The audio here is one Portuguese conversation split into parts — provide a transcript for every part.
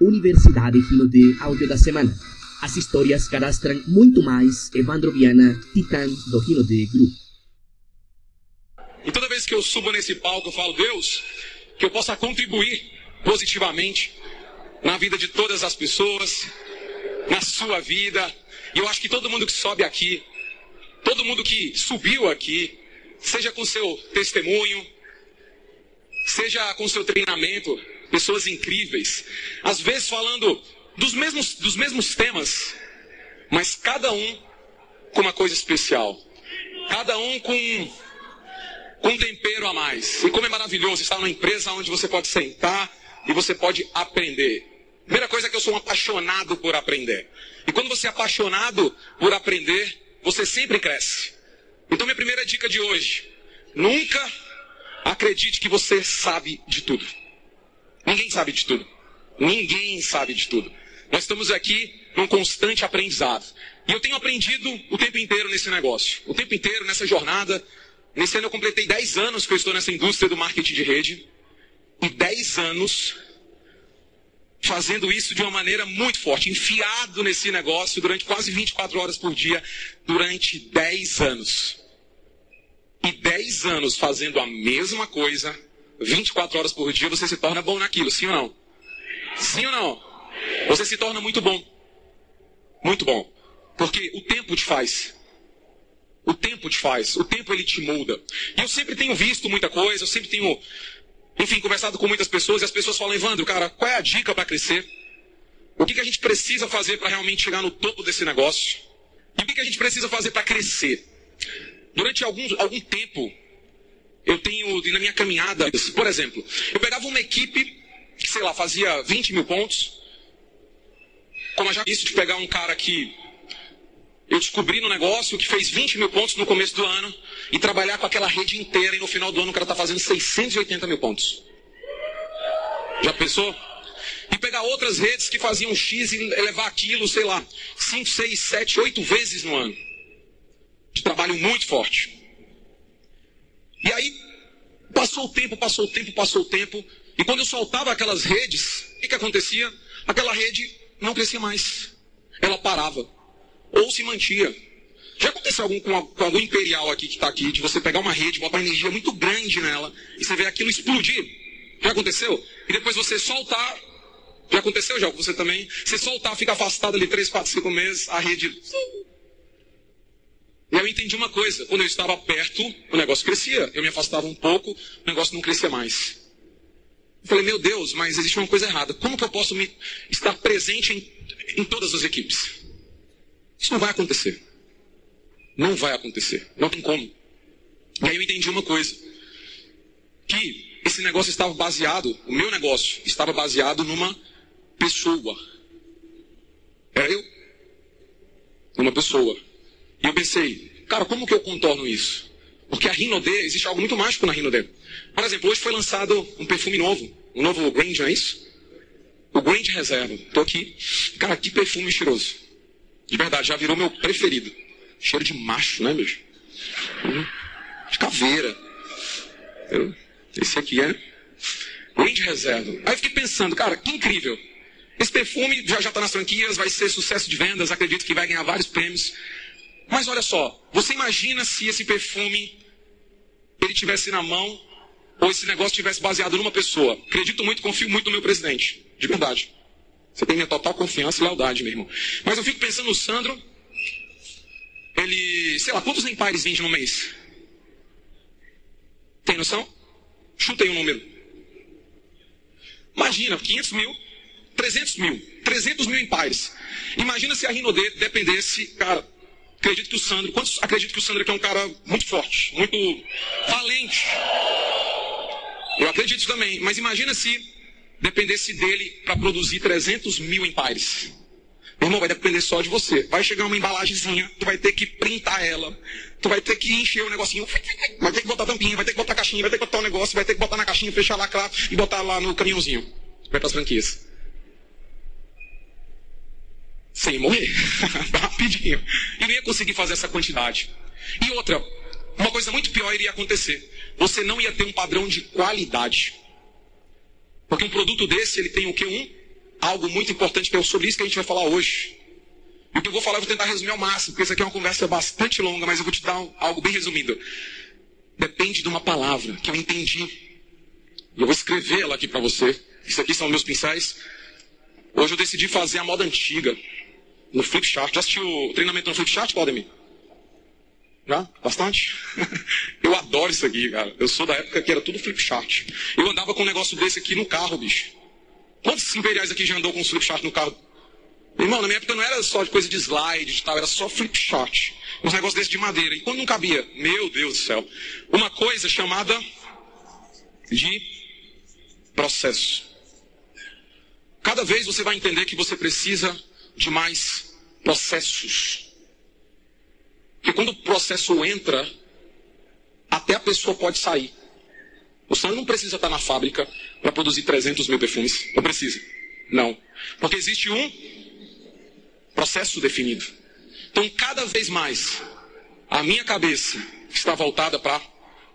Universidade Rino de Áudio da Semana. As histórias cadastram muito mais Evandro Viana, titã do Rino de Grupo. E toda vez que eu subo nesse palco, eu falo, Deus, que eu possa contribuir positivamente na vida de todas as pessoas, na sua vida. E eu acho que todo mundo que sobe aqui, todo mundo que subiu aqui, seja com seu testemunho, seja com seu treinamento, pessoas incríveis, às vezes falando dos mesmos, dos mesmos temas, mas cada um com uma coisa especial, cada um com, um tempero a mais. E como é maravilhoso estar numa empresa onde você pode sentar e você pode aprender. Primeira coisa é que eu sou um apaixonado por aprender. E quando você é apaixonado por aprender, você sempre cresce. Então, minha primeira dica de hoje: nunca acredite que você sabe de tudo. Ninguém sabe de tudo. Ninguém sabe de tudo. Nós estamos aqui num constante aprendizado. E eu tenho aprendido o tempo inteiro nesse negócio. O tempo inteiro nessa jornada. Nesse ano eu completei 10 anos que eu estou nessa indústria do marketing de rede. E 10 anos fazendo isso de uma maneira muito forte, enfiado nesse negócio durante quase 24 horas por dia, durante 10 anos. E 10 anos fazendo a mesma coisa, 24 horas por dia, você se torna bom naquilo, sim ou não? Sim ou não? Você se torna muito bom. Muito bom. Porque o tempo te faz. O tempo te faz. O tempo ele te muda. E eu sempre tenho visto muita coisa, eu sempre tenho enfim, conversado com muitas pessoas e as pessoas falam, Evandro, cara, qual é a dica para crescer? O que, que a gente precisa fazer para realmente chegar no topo desse negócio? E o que, que a gente precisa fazer para crescer? Durante algum, algum tempo, eu tenho, na minha caminhada, por exemplo, eu pegava uma equipe que, sei lá, fazia 20 mil pontos, como já isso de pegar um cara que eu descobri no negócio que fez 20 mil pontos no começo do ano e trabalhar com aquela rede inteira e no final do ano o cara está fazendo 680 mil pontos. Já pensou? E pegar outras redes que faziam X e levar aquilo, sei lá, 5, 6, 7, 8 vezes no ano. De trabalho muito forte. E aí, passou o tempo, passou o tempo, passou o tempo. E quando eu soltava aquelas redes, o que, que acontecia? Aquela rede não crescia mais. Ela parava ou se mantinha. Já aconteceu algum, com, com algum imperial aqui que está aqui, de você pegar uma rede, botar energia muito grande nela, e você ver aquilo explodir? Já aconteceu? E depois você soltar. Já aconteceu já com você também? Você soltar, fica afastado ali 3, 4, 5 meses, a rede. Eu entendi uma coisa: quando eu estava perto, o negócio crescia. Eu me afastava um pouco, o negócio não crescia mais. Eu falei, meu Deus, mas existe uma coisa errada. Como que eu posso me, estar presente em, em todas as equipes? Isso não vai acontecer. Não vai acontecer. Não tem como. E aí eu entendi uma coisa. Que esse negócio estava baseado, o meu negócio estava baseado numa pessoa. Era eu. Numa pessoa. E eu pensei, cara, como que eu contorno isso? Porque a Rinode, existe algo muito mágico na Rinode. Por exemplo, hoje foi lançado um perfume novo. Um novo Grange, não é isso? O Grange Reserva. Estou aqui. Cara, que perfume cheiroso. De verdade, já virou meu preferido. Cheiro de macho, né, bicho? De caveira. Esse aqui é de reserva. Aí eu fiquei pensando, cara, que incrível. Esse perfume já já está nas franquias, vai ser sucesso de vendas, acredito que vai ganhar vários prêmios. Mas olha só, você imagina se esse perfume ele tivesse na mão ou esse negócio tivesse baseado numa pessoa? Acredito muito, confio muito no meu presidente, de verdade. Você tem minha total confiança e lealdade, meu irmão. Mas eu fico pensando no Sandro. Ele, sei lá, quantos empares vende no mês? Tem noção? Chuta aí um número. Imagina, 500 mil, 300 mil, 300 mil empares. Imagina se a Rinode dependesse, cara, acredito que o Sandro, quantos acredito que o Sandro é um cara muito forte, muito valente. Eu acredito também, mas imagina se dependesse dele para produzir 300 mil empares. Meu irmão, vai depender só de você. Vai chegar uma embalagemzinha, tu vai ter que printar ela. Tu vai ter que encher o negocinho. Vai ter que botar tampinha, vai ter que botar caixinha, vai ter que botar o um negócio, vai ter que botar na caixinha, fechar lacrar e botar lá no caminhãozinho. Vai para as franquias. Sem morrer. Rapidinho. E não ia conseguir fazer essa quantidade. E outra, uma coisa muito pior iria acontecer. Você não ia ter um padrão de qualidade. Porque um produto desse, ele tem o que? Um algo muito importante que é sobre isso que a gente vai falar hoje. E o que eu vou falar eu vou tentar resumir ao máximo, porque isso aqui é uma conversa bastante longa, mas eu vou te dar algo bem resumido. Depende de uma palavra que eu entendi. E eu vou escrever ela aqui para você. Isso aqui são meus pincéis. Hoje eu decidi fazer a moda antiga. No Flipchart. Já assistiu o treinamento no Flipchart, Claudemir? Já? Bastante? eu adoro isso aqui, cara. Eu sou da época que era tudo Flipchart. Eu andava com um negócio desse aqui no carro, bicho. Quantos imperiais aqui já andou com um Flipchart no carro? Irmão, na minha época não era só de coisa de slide e tal, era só Flipchart. Uns negócios desses de madeira. E quando não cabia, meu Deus do céu, uma coisa chamada de processo. Cada vez você vai entender que você precisa de mais processos. Porque quando o processo entra, até a pessoa pode sair. O Sandro não precisa estar na fábrica para produzir 300 mil perfumes. Não precisa. Não. Porque existe um processo definido. Então, cada vez mais, a minha cabeça está voltada para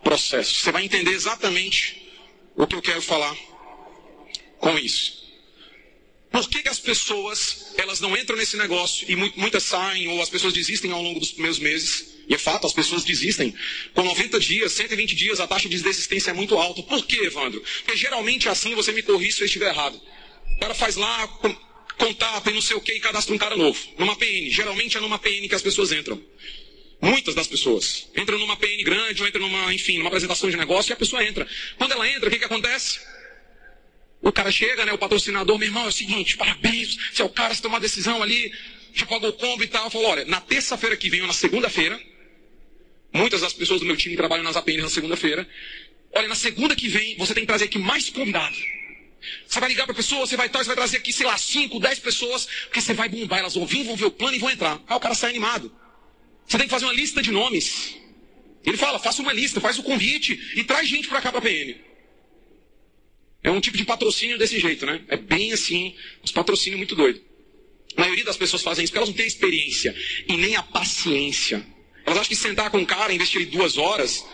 processo. Você vai entender exatamente o que eu quero falar com isso. Por que, que, as pessoas elas não entram nesse negócio e muitas saem ou as pessoas desistem ao longo dos primeiros meses? E é fato, as pessoas desistem. Com 90 dias, 120 dias, a taxa de desistência é muito alta. Por quê, Evandro? Porque geralmente é assim você me corrige se eu estiver errado. O cara faz lá, contata e não sei o que e cadastra um cara novo. Numa PN. Geralmente é numa PN que as pessoas entram. Muitas das pessoas. Entram numa PN grande ou entram numa, enfim, numa apresentação de negócio e a pessoa entra. Quando ela entra, o que, que acontece? O cara chega, né? O patrocinador, meu irmão, é o seguinte, parabéns, você é o cara, você tomou uma decisão ali, já pagou o combo e tal. Falou, olha, na terça-feira que vem ou na segunda-feira, muitas das pessoas do meu time trabalham nas APNs na segunda-feira. Olha, na segunda que vem, você tem que trazer aqui mais convidados. Você vai ligar para pessoa, você vai estar, você vai trazer aqui, sei lá, 5, 10 pessoas, porque você vai bombar, elas vão vir, vão ver o plano e vão entrar. Aí o cara sai animado. Você tem que fazer uma lista de nomes. Ele fala, faça uma lista, faz o convite e traz gente para cá para a. É um tipo de patrocínio desse jeito, né? É bem assim, os patrocínios muito doido. A maioria das pessoas fazem isso porque elas não têm experiência e nem a paciência. Elas acham que sentar com um cara, investir duas horas,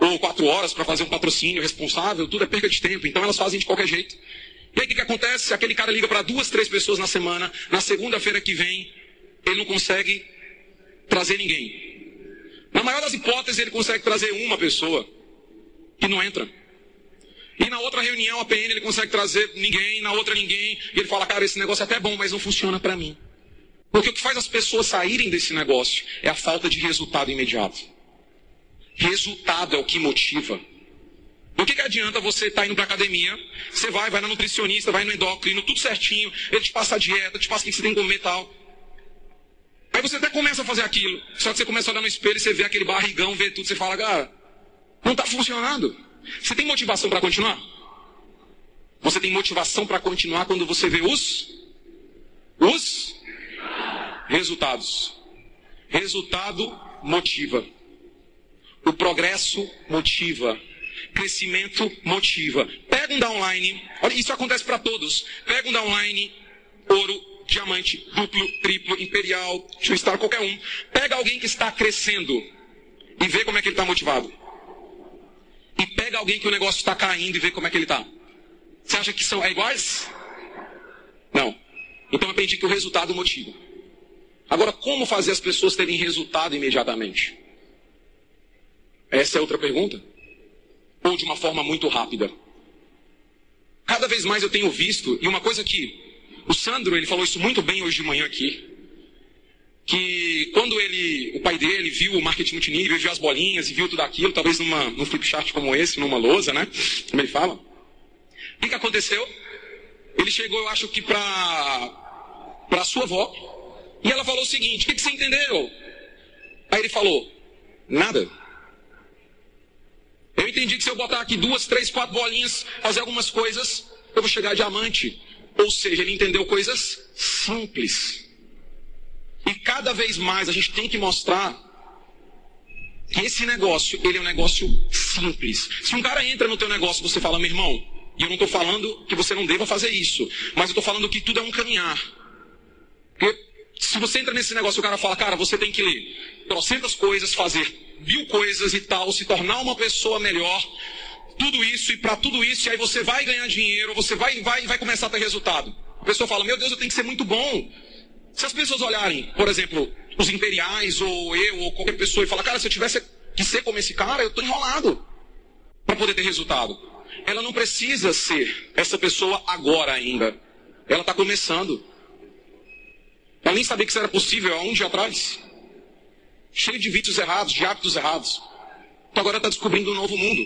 ou quatro horas para fazer um patrocínio responsável, tudo é perca de tempo. Então elas fazem de qualquer jeito. E aí o que, que acontece? Aquele cara liga para duas, três pessoas na semana, na segunda-feira que vem, ele não consegue trazer ninguém. Na maior das hipóteses, ele consegue trazer uma pessoa que não entra. E na outra reunião, a PN, ele consegue trazer ninguém, na outra ninguém, e ele fala, cara, esse negócio é até bom, mas não funciona para mim. Porque o que faz as pessoas saírem desse negócio é a falta de resultado imediato. Resultado é o que motiva. Do que, que adianta você estar tá indo para academia, você vai, vai na nutricionista, vai no endócrino, tudo certinho, ele te passa a dieta, te passa o que você tem que comer e tal. Aí você até começa a fazer aquilo, só que você começa a olhar no espelho você vê aquele barrigão, vê tudo, você fala, cara, não está funcionando. Você tem motivação para continuar? Você tem motivação para continuar quando você vê os os resultados. Resultado motiva. O progresso motiva. Crescimento motiva. Pega um downline. Olha, isso acontece para todos. Pega um downline, ouro, diamante, duplo, triplo, imperial, estar qualquer um. Pega alguém que está crescendo e vê como é que ele está motivado. E pega alguém que o negócio está caindo e vê como é que ele está. Você acha que são é iguais? Não. Então eu aprendi que o resultado motiva. Agora, como fazer as pessoas terem resultado imediatamente? Essa é outra pergunta. Ou de uma forma muito rápida. Cada vez mais eu tenho visto, e uma coisa que o Sandro, ele falou isso muito bem hoje de manhã aqui, que quando ele, o pai dele viu o marketing multinível, viu as bolinhas e viu tudo aquilo, talvez numa, num flip chart como esse, numa lousa, né? Como ele fala. O que, que aconteceu? Ele chegou, eu acho que para para sua avó, e ela falou o seguinte: o que, que você entendeu? Aí ele falou: nada. Eu entendi que se eu botar aqui duas, três, quatro bolinhas, fazer algumas coisas, eu vou chegar a diamante. Ou seja, ele entendeu coisas simples. E cada vez mais a gente tem que mostrar que esse negócio, ele é um negócio simples. Se um cara entra no teu negócio você fala, meu irmão, e eu não estou falando que você não deva fazer isso, mas eu estou falando que tudo é um caminhar. Porque se você entra nesse negócio e o cara fala, cara, você tem que ler trocentas coisas, fazer mil coisas e tal, se tornar uma pessoa melhor, tudo isso e para tudo isso, e aí você vai ganhar dinheiro, você vai, vai, vai começar a ter resultado. A pessoa fala, meu Deus, eu tenho que ser muito bom. Se as pessoas olharem, por exemplo, os imperiais, ou eu, ou qualquer pessoa, e falar, cara, se eu tivesse que ser como esse cara, eu estou enrolado para poder ter resultado. Ela não precisa ser essa pessoa agora ainda. Ela está começando. Ela nem sabia que isso era possível há um dia atrás. Cheio de vícios errados, de hábitos errados. Então agora está descobrindo um novo mundo.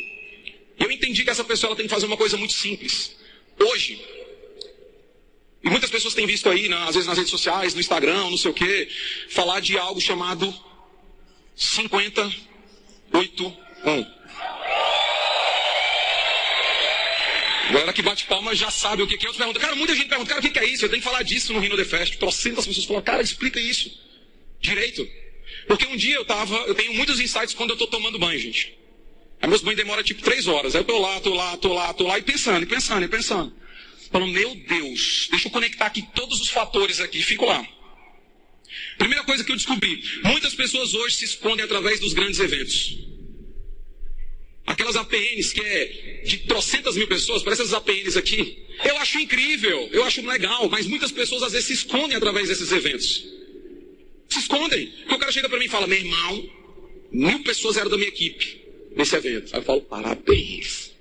Eu entendi que essa pessoa ela tem que fazer uma coisa muito simples. Hoje, muitas pessoas têm visto aí, né, às vezes nas redes sociais, no Instagram, não sei o quê, falar de algo chamado 581. A galera que bate palma já sabe o que é. Outros perguntam, cara, muita gente pergunta, cara, o que é isso? Eu tenho que falar disso no Rino The Fest. Trocentas pessoas falam, cara, explica isso. Direito. Porque um dia eu tava, eu tenho muitos insights quando eu tô tomando banho, gente. Aí meus banhos demoram tipo três horas. Aí eu tô lá, tô lá, tô lá, tô lá, e pensando, e pensando, e pensando. Falando, meu Deus, deixa eu conectar aqui todos os fatores aqui, fico lá. Primeira coisa que eu descobri, muitas pessoas hoje se escondem através dos grandes eventos. Aquelas APNs que é de trocentas mil pessoas, parece essas APNs aqui. Eu acho incrível, eu acho legal, mas muitas pessoas às vezes se escondem através desses eventos. Se escondem. Porque o cara chega para mim e fala, meu irmão, mil pessoas eram da minha equipe nesse evento. Aí eu falo, parabéns.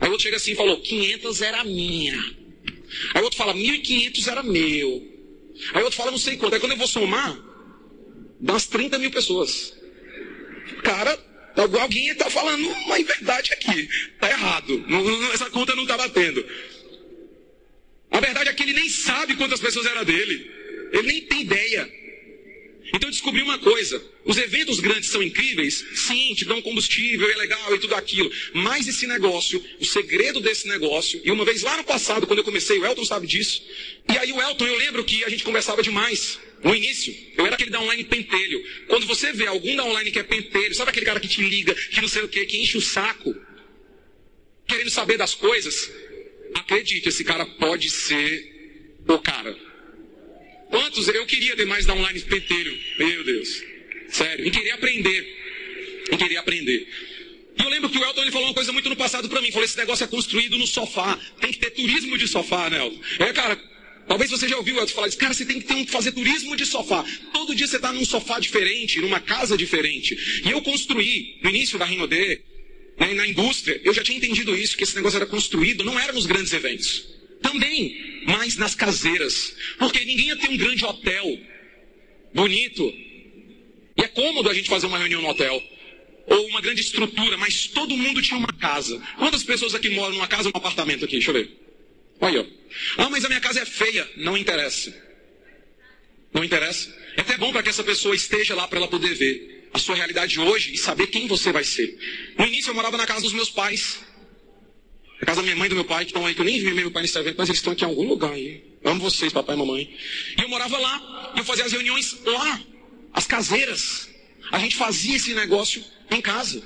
Aí o outro chega assim e falou, 500 era minha. Aí o outro fala, 1.500 era meu. Aí o outro fala, não sei quanto. Aí quando eu vou somar, dá umas 30 mil pessoas. Cara, alguém está falando uma verdade aqui. Está errado. essa conta não está batendo. A verdade é que ele nem sabe quantas pessoas era dele. Ele nem tem ideia. Então eu descobri uma coisa: os eventos grandes são incríveis, sim, te dão combustível, é legal e tudo aquilo. Mas esse negócio, o segredo desse negócio, e uma vez lá no passado, quando eu comecei, o Elton sabe disso. E aí o Elton, eu lembro que a gente conversava demais. No início, eu era aquele da online pentelho. Quando você vê algum da online que é pentelho, sabe aquele cara que te liga, que não sei o que, que enche o saco, querendo saber das coisas? Acredite, esse cara pode ser o cara. Quantos eu queria ter mais da online pentelho? Meu Deus. Sério. E queria aprender. E queria aprender. E eu lembro que o Elton ele falou uma coisa muito no passado para mim. Falou: esse negócio é construído no sofá. Tem que ter turismo de sofá, né, Elton? É, cara. Talvez você já ouviu o Elton falar isso. Cara, você tem que ter, fazer turismo de sofá. Todo dia você está num sofá diferente, numa casa diferente. E eu construí, no início da Rinode, né, na indústria, eu já tinha entendido isso, que esse negócio era construído, não era nos grandes eventos. Também, mas nas caseiras. Porque ninguém ia ter um grande hotel bonito. E é cômodo a gente fazer uma reunião no hotel. Ou uma grande estrutura, mas todo mundo tinha uma casa. Quantas pessoas aqui moram numa casa ou num apartamento aqui? Deixa eu ver. Olha aí, ó. Ah, mas a minha casa é feia. Não interessa. Não interessa. É até bom para que essa pessoa esteja lá para ela poder ver a sua realidade hoje e saber quem você vai ser. No início eu morava na casa dos meus pais. A casa da minha mãe e do meu pai, que estão aí, que eu nem vi meu pai nesse evento, mas eles estão aqui em algum lugar aí. Amo vocês, papai e mamãe. E eu morava lá, eu fazia as reuniões lá, as caseiras. A gente fazia esse negócio em casa.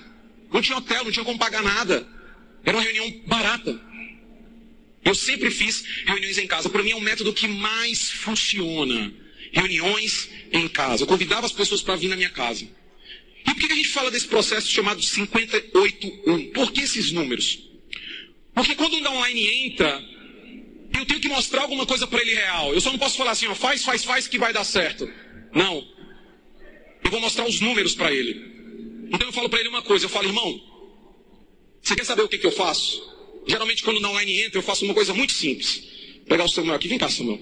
Não tinha hotel, não tinha como pagar nada. Era uma reunião barata. Eu sempre fiz reuniões em casa. Para mim é um método que mais funciona. Reuniões em casa. Eu convidava as pessoas para vir na minha casa. E por que a gente fala desse processo chamado 58-1? Por que esses números? Porque quando um online entra, eu tenho que mostrar alguma coisa para ele real. Eu só não posso falar assim, ó, faz, faz, faz que vai dar certo. Não. Eu vou mostrar os números para ele. Então eu falo para ele uma coisa, eu falo, irmão, você quer saber o que, que eu faço? Geralmente quando o online entra, eu faço uma coisa muito simples. Vou pegar o Samuel aqui, vem cá, Samuel.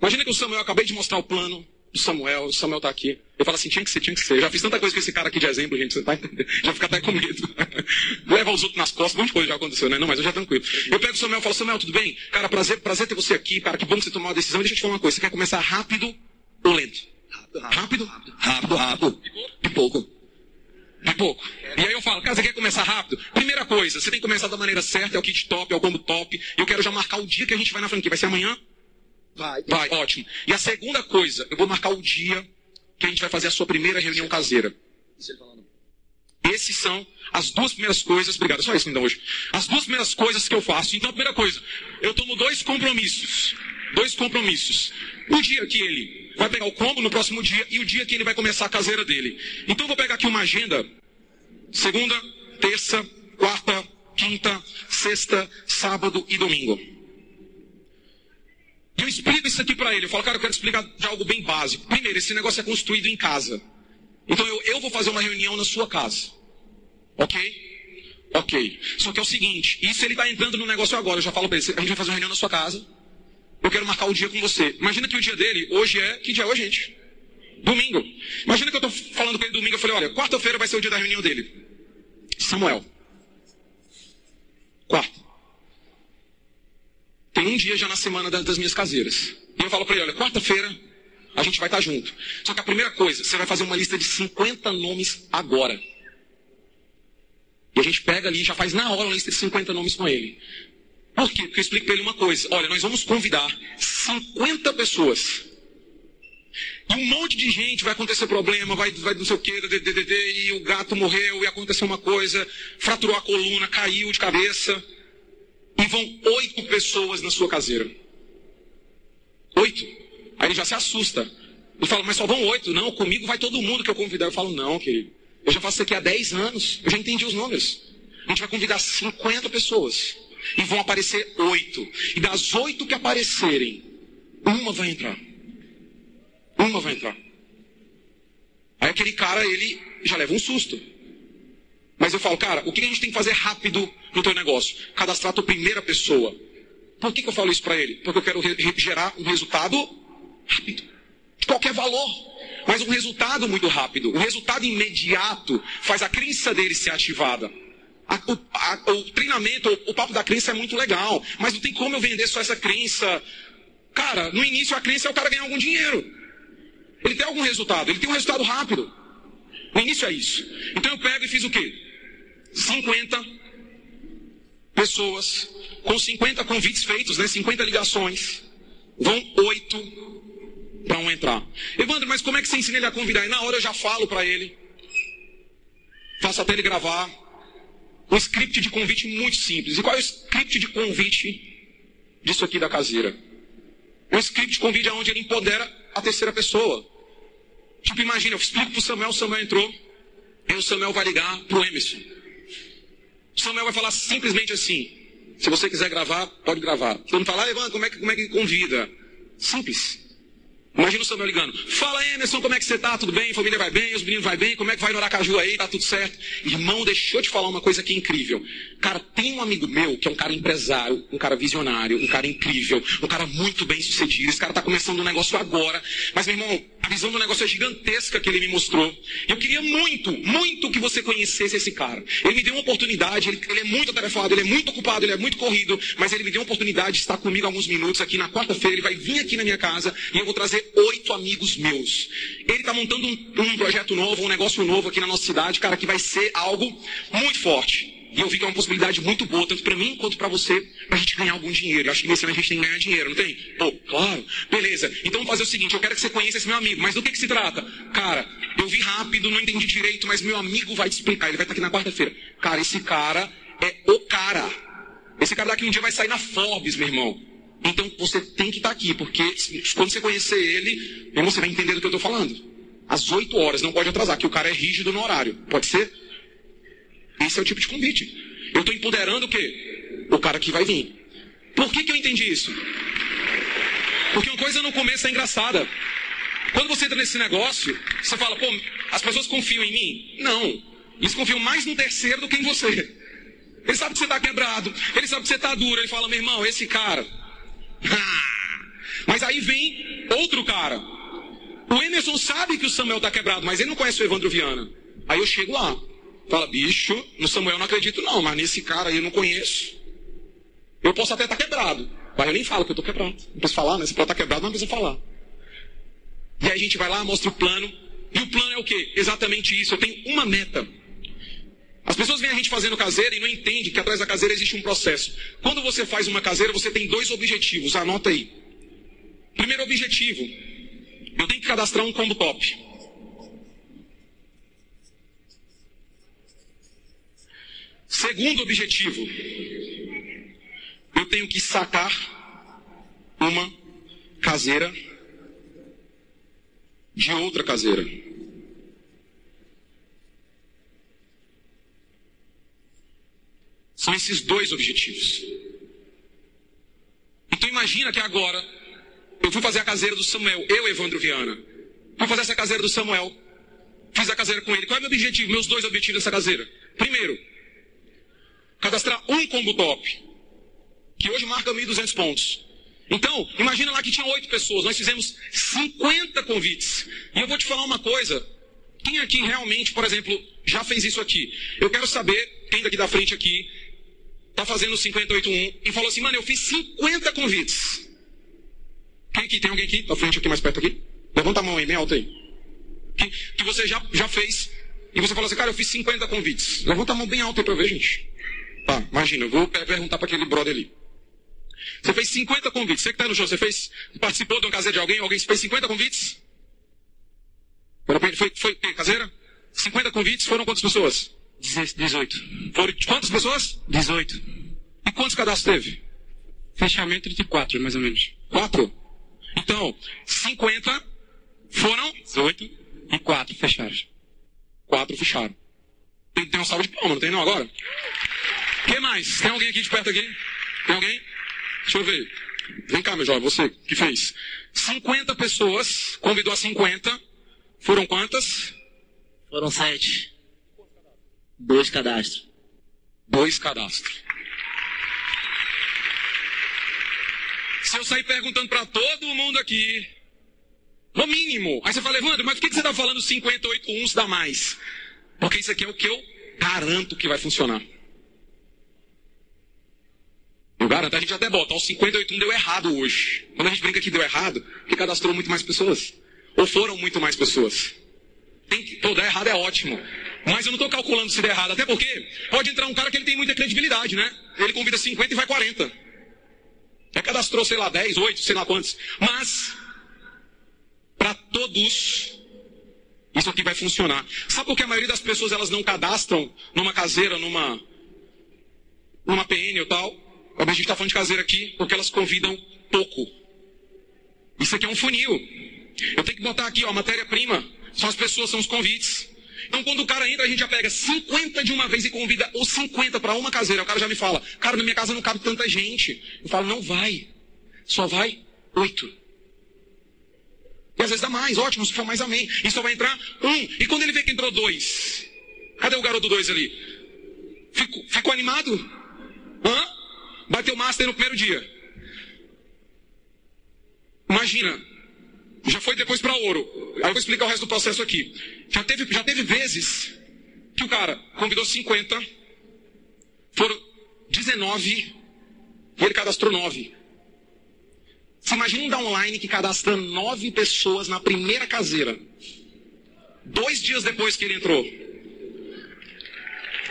Imagina que o Samuel, acabei de mostrar o plano Samuel, o Samuel está aqui. Eu falo assim, tinha que ser, tinha que ser. Eu já fiz tanta coisa com esse cara aqui de exemplo, gente, você tá entendendo? Já fica até com medo. Leva os outros nas costas, um monte de coisa já aconteceu, né? Não, mas eu já tranquilo. Eu pego o Samuel e falo, Samuel, tudo bem? Cara, prazer, prazer ter você aqui, cara, que bom que você tomou uma decisão. Deixa eu te falar uma coisa, você quer começar rápido ou lento? Rápido? Rápido, rápido. rápido. De pouco. De pouco. E aí eu falo, cara, você quer começar rápido? Primeira coisa, você tem que começar da maneira certa, é o kit top, é o combo top. E eu quero já marcar o dia que a gente vai na franquia. Vai ser amanhã? Vai. Ótimo. E a segunda coisa, eu vou marcar o dia que a gente vai fazer a sua primeira reunião caseira. Esses são as duas primeiras coisas. Obrigado, só isso me dá hoje. As duas primeiras coisas que eu faço. Então, a primeira coisa, eu tomo dois compromissos. Dois compromissos. O dia que ele vai pegar o combo no próximo dia e o dia que ele vai começar a caseira dele. Então, eu vou pegar aqui uma agenda. Segunda, terça, quarta, quinta, sexta, sábado e domingo. Explico isso aqui para ele. Eu falo, cara, eu quero explicar de algo bem básico. Primeiro, esse negócio é construído em casa. Então eu, eu vou fazer uma reunião na sua casa. Ok? Ok. Só que é o seguinte, isso ele está entrando no negócio agora. Eu já falo para ele, a gente vai fazer uma reunião na sua casa. Eu quero marcar o dia com você. Imagina que o dia dele, hoje é, que dia é hoje, gente? Domingo. Imagina que eu estou falando com ele domingo, eu falei, olha, quarta-feira vai ser o dia da reunião dele. Samuel. Quarto. Tem um dia já na semana das minhas caseiras. E eu falo para ele, olha, quarta-feira a gente vai estar tá junto. Só que a primeira coisa, você vai fazer uma lista de 50 nomes agora. E a gente pega ali e já faz na hora uma lista de 50 nomes com ele. Por quê? Porque eu explico para ele uma coisa. Olha, nós vamos convidar 50 pessoas. E um monte de gente vai acontecer problema, vai, vai não sei o que, e o gato morreu, e aconteceu uma coisa, fraturou a coluna, caiu de cabeça. E vão oito pessoas na sua caseira. Oito. Aí ele já se assusta. Ele fala, mas só vão oito. Não, comigo vai todo mundo que eu convidar. Eu falo, não, querido. Eu já faço isso aqui há 10 anos. Eu já entendi os números. A gente vai convidar 50 pessoas. E vão aparecer oito. E das oito que aparecerem, uma vai entrar. Uma vai entrar. Aí aquele cara, ele já leva um susto. Mas eu falo, cara, o que a gente tem que fazer rápido no teu negócio? Cadastrar a tua primeira pessoa. Por que, que eu falo isso para ele? Porque eu quero gerar um resultado rápido. De qualquer valor mas um resultado muito rápido. O resultado imediato faz a crença dele ser ativada. A, o, a, o, treinamento, o, o, papo da crença é muito legal, mas não tem como eu vender só essa crença. Cara, no início a crença é o cara ganhar algum dinheiro. Ele tem algum resultado, ele tem um resultado rápido. No início é isso. Então eu pego e fiz o quê? 50 pessoas com 50 convites feitos, né? 50 ligações. Vão oito para um entrar. Evandro, mas como é que você ensina ele a convidar? E na hora eu já falo para ele. Faço até ele gravar. Um script de convite muito simples. E qual é o script de convite disso aqui da caseira? É um script de convite onde ele empodera a terceira pessoa. Tipo, imagina, eu explico pro Samuel, o Samuel entrou, aí o Samuel vai ligar pro Emerson. Samuel vai falar simplesmente assim, se você quiser gravar, pode gravar. Todo mundo fala, ah, Evandro, como é que, como é que convida? Simples. Imagina o Samuel ligando. Fala, Emerson, como é que você tá? Tudo bem? Família vai bem? Os meninos vai bem? Como é que vai no Aracaju aí? Tá tudo certo? Irmão, deixa eu te falar uma coisa que é incrível. Cara, tem um amigo meu que é um cara empresário, um cara visionário, um cara incrível, um cara muito bem sucedido. Esse cara tá começando um negócio agora. Mas, meu irmão, a visão do negócio é gigantesca que ele me mostrou. Eu queria muito, muito que você conhecesse esse cara. Ele me deu uma oportunidade, ele, ele é muito atarefado, ele é muito ocupado, ele é muito corrido, mas ele me deu uma oportunidade de estar comigo alguns minutos aqui na quarta-feira. Ele vai vir aqui na minha casa e eu vou trazer oito amigos meus. Ele está montando um, um, projeto novo, um negócio novo aqui na nossa cidade, cara, que vai ser algo muito forte. E eu vi que é uma possibilidade muito boa, tanto para mim quanto para você, para a gente ganhar algum dinheiro. Eu acho que nesse ano a gente tem que ganhar dinheiro, não tem? Pô, claro. Beleza. Então vamos fazer o seguinte, eu quero que você conheça esse meu amigo. Mas do que, que se trata? Cara, eu vi rápido, não entendi direito, mas meu amigo vai te explicar. Ele vai estar aqui na quarta-feira. Cara, esse cara é o cara. Esse cara daqui um dia vai sair na Forbes, meu irmão. Então você tem que estar aqui, porque quando você conhecer ele, você vai entender do que eu estou falando. Às 8 horas, não pode atrasar, que o cara é rígido no horário. Pode ser? Esse é o tipo de convite. Eu estou empoderando o quê? O cara que vai vir. Por que, que eu entendi isso? Porque uma coisa no começo é engraçada. Quando você entra nesse negócio, você fala, pô, as pessoas confiam em mim? Não. Eles confiam mais no terceiro do que em você. Ele sabe que você está quebrado, ele sabe que você está duro. Ele fala, meu irmão, esse cara, mas aí vem outro cara. O Emerson sabe que o Samuel está quebrado, mas ele não conhece o Evandro Viana. Aí eu chego lá. Fala, bicho, no Samuel não acredito não, mas nesse cara aí eu não conheço. Eu posso até estar tá quebrado. Mas eu nem falo que eu estou quebrado. Não preciso falar, né? Você pode estar tá quebrado, não precisa falar. E aí a gente vai lá, mostra o plano. E o plano é o quê? Exatamente isso. Eu tenho uma meta. As pessoas veem a gente fazendo caseira e não entendem que atrás da caseira existe um processo. Quando você faz uma caseira, você tem dois objetivos. Anota aí. Primeiro objetivo, eu tenho que cadastrar um combo top. Segundo objetivo, eu tenho que sacar uma caseira de outra caseira. São esses dois objetivos. Então imagina que agora Eu fui fazer a caseira do Samuel, eu, Evandro Viana. Fui fazer essa caseira do Samuel. Fiz a caseira com ele. Qual é o meu objetivo? Meus dois objetivos dessa caseira. Primeiro, cadastrar um combo top, que hoje marca 1.200 pontos. Então, imagina lá que tinha oito pessoas, nós fizemos 50 convites. E eu vou te falar uma coisa. Quem aqui realmente, por exemplo, já fez isso aqui? Eu quero saber, quem daqui da frente aqui, tá fazendo 581 e falou assim, mano, eu fiz 50 convites. Quem aqui? Tem alguém aqui? Da frente aqui, mais perto aqui? Levanta a mão aí, bem alta aí. Que, que você já, já fez. E você falou assim, cara, eu fiz 50 convites. Levanta a mão bem alta aí pra ver, gente. Tá, imagina, eu vou perguntar para aquele brother ali. Você fez 50 convites. Você que está no show, você fez, participou de uma caseira de alguém? Alguém fez 50 convites? Foi, foi, foi caseira? 50 convites, foram quantas pessoas? 18. Foram quantas pessoas? 18. E quantos cadastros teve? Fechamento de 4, mais ou menos. 4? Então, 50 foram? 18 e 4 fecharam. 4 fecharam. Tem, tem um salve de palma, não tem não agora? que mais? Tem alguém aqui de perto aqui? Tem alguém? Deixa eu ver. Vem cá, meu jovem, você que fez. 50 pessoas, convidou a 50. Foram quantas? Foram sete. Dois cadastros. Dois cadastros. Se eu sair perguntando para todo mundo aqui, no mínimo, aí você fala, Evandro, mas por que você está falando 58 uns dá mais? Porque isso aqui é o que eu garanto que vai funcionar. Eu garanto, a gente até bota, o 58 deu errado hoje. Quando a gente brinca que deu errado, porque cadastrou muito mais pessoas. Ou foram muito mais pessoas. Tem que, pô, dar errado é ótimo. Mas eu não estou calculando se der errado, até porque pode entrar um cara que ele tem muita credibilidade, né? Ele convida 50 e vai 40. Já cadastrou, sei lá, 10, 8, sei lá quantos. Mas, para todos, isso aqui vai funcionar. Sabe por que a maioria das pessoas elas não cadastram numa caseira, numa, numa PN ou tal? A gente está falando de caseira aqui porque elas convidam pouco. Isso aqui é um funil. Eu tenho que botar aqui, ó, matéria-prima. São as pessoas, são os convites. Então, quando o cara entra, a gente já pega 50 de uma vez e convida os 50 para uma caseira. O cara já me fala, cara, na minha casa não cabe tanta gente. Eu falo, não vai. Só vai oito. E às vezes dá mais, ótimo, se for mais amém. E só vai entrar um. E quando ele vê que entrou dois? Cadê o garoto dois ali? Ficou, ficou animado? Hã? Bateu master no primeiro dia. Imagina. Já foi depois para ouro. Aí eu vou explicar o resto do processo aqui. Já teve, já teve vezes que o cara convidou 50, foram 19 e ele cadastrou 9. Você imagina um downline que cadastra 9 pessoas na primeira caseira. Dois dias depois que ele entrou.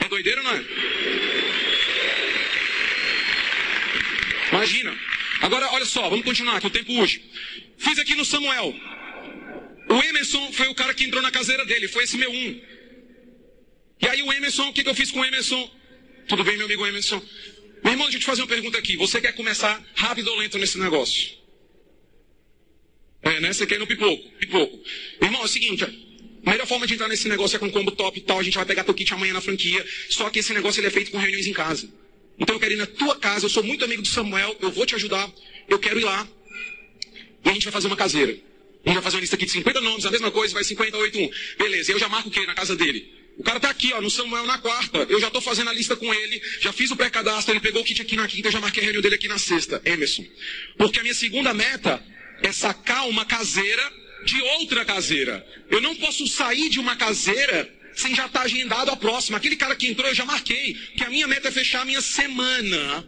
É doideira, não é? Imagina. Agora, olha só, vamos continuar, que o tempo hoje. Fiz aqui no Samuel. O Emerson foi o cara que entrou na caseira dele, foi esse meu um. E aí o Emerson, o que, que eu fiz com o Emerson? Tudo bem, meu amigo Emerson? Meu irmão, deixa eu te fazer uma pergunta aqui. Você quer começar rápido ou lento nesse negócio? É, né? Você quer ir no pipoco? Pipoco. Irmão, é o seguinte, a melhor forma de entrar nesse negócio é com combo top e tal. A gente vai pegar teu kit amanhã na franquia. Só que esse negócio ele é feito com reuniões em casa. Então eu quero ir na tua casa, eu sou muito amigo do Samuel, eu vou te ajudar, eu quero ir lá. E a gente vai fazer uma caseira. A gente vai fazer uma lista aqui de 50 nomes, a mesma coisa, vai 58, 1. Beleza, eu já marco o quê na casa dele? O cara tá aqui, ó, no Samuel na quarta. Eu já tô fazendo a lista com ele, já fiz o pré-cadastro, ele pegou o kit aqui na quinta, eu já marquei a reunião dele aqui na sexta. Emerson. Porque a minha segunda meta é sacar uma caseira de outra caseira. Eu não posso sair de uma caseira sem já estar tá agendado a próxima. Aquele cara que entrou, eu já marquei. Que a minha meta é fechar a minha semana.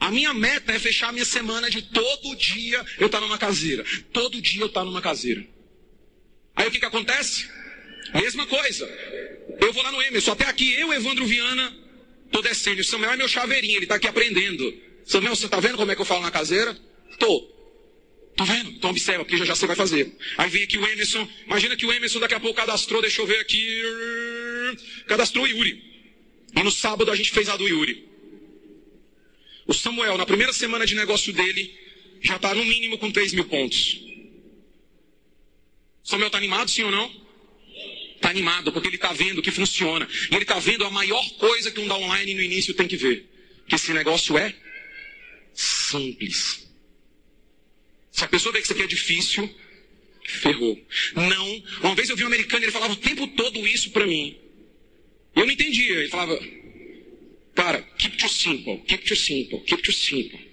A minha meta é fechar a minha semana de todo dia eu estar tá numa caseira. Todo dia eu estar tá numa caseira. Aí o que, que acontece? Mesma coisa. Eu vou lá no Emerson. Até aqui, eu, Evandro Viana, tô descendo. O Samuel é meu chaveirinho, ele está aqui aprendendo. Samuel, você está vendo como é que eu falo na caseira? Tô. Tá vendo? Então observa, porque já já você vai fazer. Aí vem aqui o Emerson. Imagina que o Emerson daqui a pouco cadastrou, deixa eu ver aqui. Cadastrou o Yuri. E no sábado a gente fez a do Yuri. O Samuel, na primeira semana de negócio dele, já está no mínimo com 3 mil pontos. Samuel está animado, sim ou não? Está animado, porque ele está vendo que funciona. E ele está vendo a maior coisa que um downline no início tem que ver. Que esse negócio é simples A pessoa vê que isso aqui é difícil, ferrou. Não. Uma vez eu vi um americano, ele falava o tempo todo isso pra mim. Eu não entendia. Ele falava, cara, keep to simple, keep to simple, keep to simple.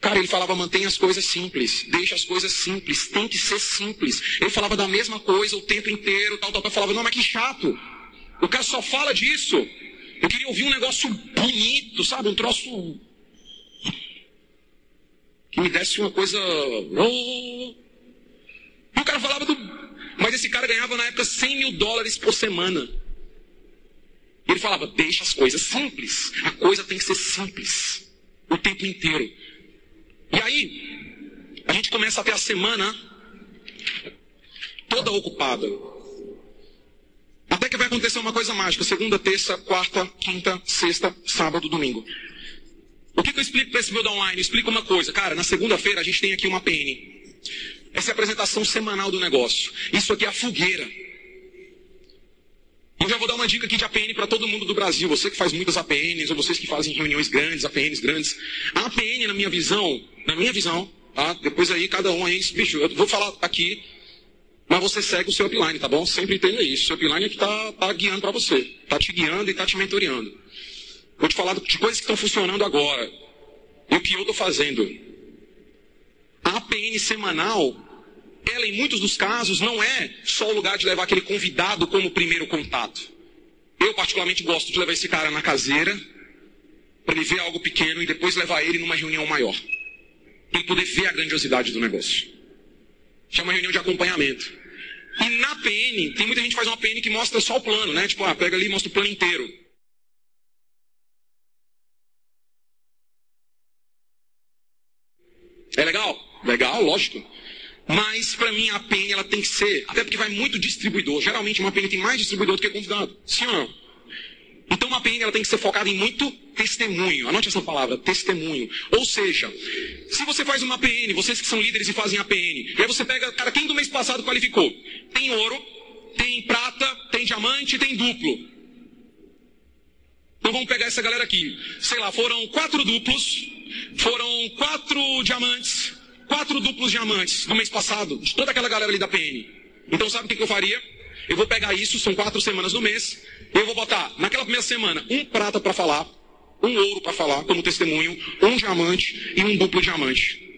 Cara, ele falava, mantenha as coisas simples, deixa as coisas simples, tem que ser simples. Ele falava da mesma coisa o tempo inteiro, tal, tal, tal. Eu falava, não, mas que chato. O cara só fala disso. Eu queria ouvir um negócio bonito, sabe? Um troço. Que me desse uma coisa. E o cara falava do. Mas esse cara ganhava na época 100 mil dólares por semana. Ele falava, deixa as coisas simples. A coisa tem que ser simples. O tempo inteiro. E aí, a gente começa a ter a semana toda ocupada. Até que vai acontecer uma coisa mágica: segunda, terça, quarta, quinta, sexta, sábado, domingo. O que, que eu explico para esse meu online? Eu explico uma coisa. Cara, na segunda-feira a gente tem aqui uma PN. Essa é a apresentação semanal do negócio. Isso aqui é a fogueira. Eu já vou dar uma dica aqui de APN para todo mundo do Brasil. Você que faz muitas APNs, ou vocês que fazem reuniões grandes, APNs grandes. A APN, na minha visão, na minha visão, tá? Depois aí, cada um aí, bicho, eu vou falar aqui, mas você segue o seu upline, tá bom? Sempre entenda isso. O seu upline é que tá, tá guiando para você. Tá te guiando e tá te mentoreando. Vou te falar de coisas que estão funcionando agora. E o que eu estou fazendo. A APN semanal ela em muitos dos casos não é só o lugar de levar aquele convidado como primeiro contato. Eu particularmente gosto de levar esse cara na caseira para ele ver algo pequeno e depois levar ele numa reunião maior. Para ele poder ver a grandiosidade do negócio. Chama reunião de acompanhamento. E na PN, tem muita gente que faz uma PN que mostra só o plano, né? Tipo, ah, pega ali e mostra o plano inteiro. É legal? Legal, lógico. Mas para mim a PN ela tem que ser, até porque vai muito distribuidor. Geralmente uma PN tem mais distribuidor do que convidado. Sim ou não? Então uma PN ela tem que ser focada em muito testemunho. Anote essa palavra, testemunho. Ou seja, se você faz uma PN, vocês que são líderes e fazem a PN, e aí você pega, cara, quem do mês passado qualificou? Tem ouro, tem prata, tem diamante, tem duplo. Então vamos pegar essa galera aqui. Sei lá, foram quatro duplos, foram quatro diamantes, quatro duplos diamantes no mês passado, de toda aquela galera ali da PN. Então sabe o que, eu faria? Eu vou pegar isso, são quatro semanas no mês, eu vou botar naquela primeira semana um prata para falar, um ouro para falar como testemunho, um diamante e um duplo diamante.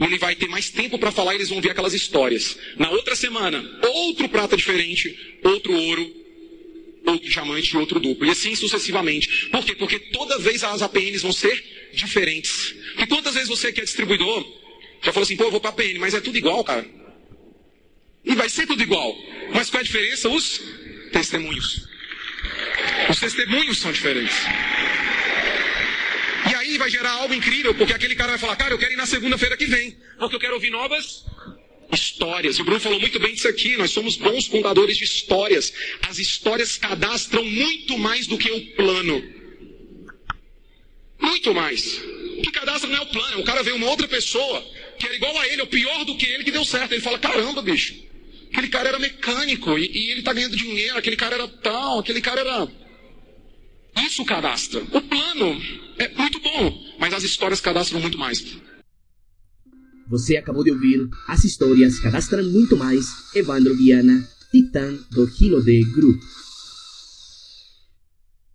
Ele vai ter mais tempo para falar e eles vão ver aquelas histórias. Na outra semana, outro prata diferente, outro ouro, outro diamante e outro duplo. E assim sucessivamente. Por quê? Porque toda vez as APNs vão ser diferentes. E quantas vezes você que é distribuidor já falou assim, pô, eu vou para a PN, mas é tudo igual, cara. E vai ser tudo igual. Mas qual é a diferença? Os testemunhos. Os testemunhos são diferentes. E aí vai gerar algo incrível, porque aquele cara vai falar, cara, eu quero ir na segunda-feira que vem, porque eu quero ouvir novas histórias. O Bruno falou muito bem disso aqui. Nós somos bons contadores de histórias. As histórias cadastram muito mais do que o plano. Muito mais. O que cadastra não é o plano. O cara vê uma outra pessoa que era igual a ele, ou pior do que ele, que deu certo. Ele fala: caramba, bicho. Aquele cara era mecânico e, e ele está ganhando dinheiro. Aquele cara era tal. Aquele cara era. Isso cadastra. O plano é muito bom, mas as histórias cadastram muito mais. Você acabou de ouvir As Histórias Cadastram Muito Mais, Evandro Viana, Titã do Hilo de Group.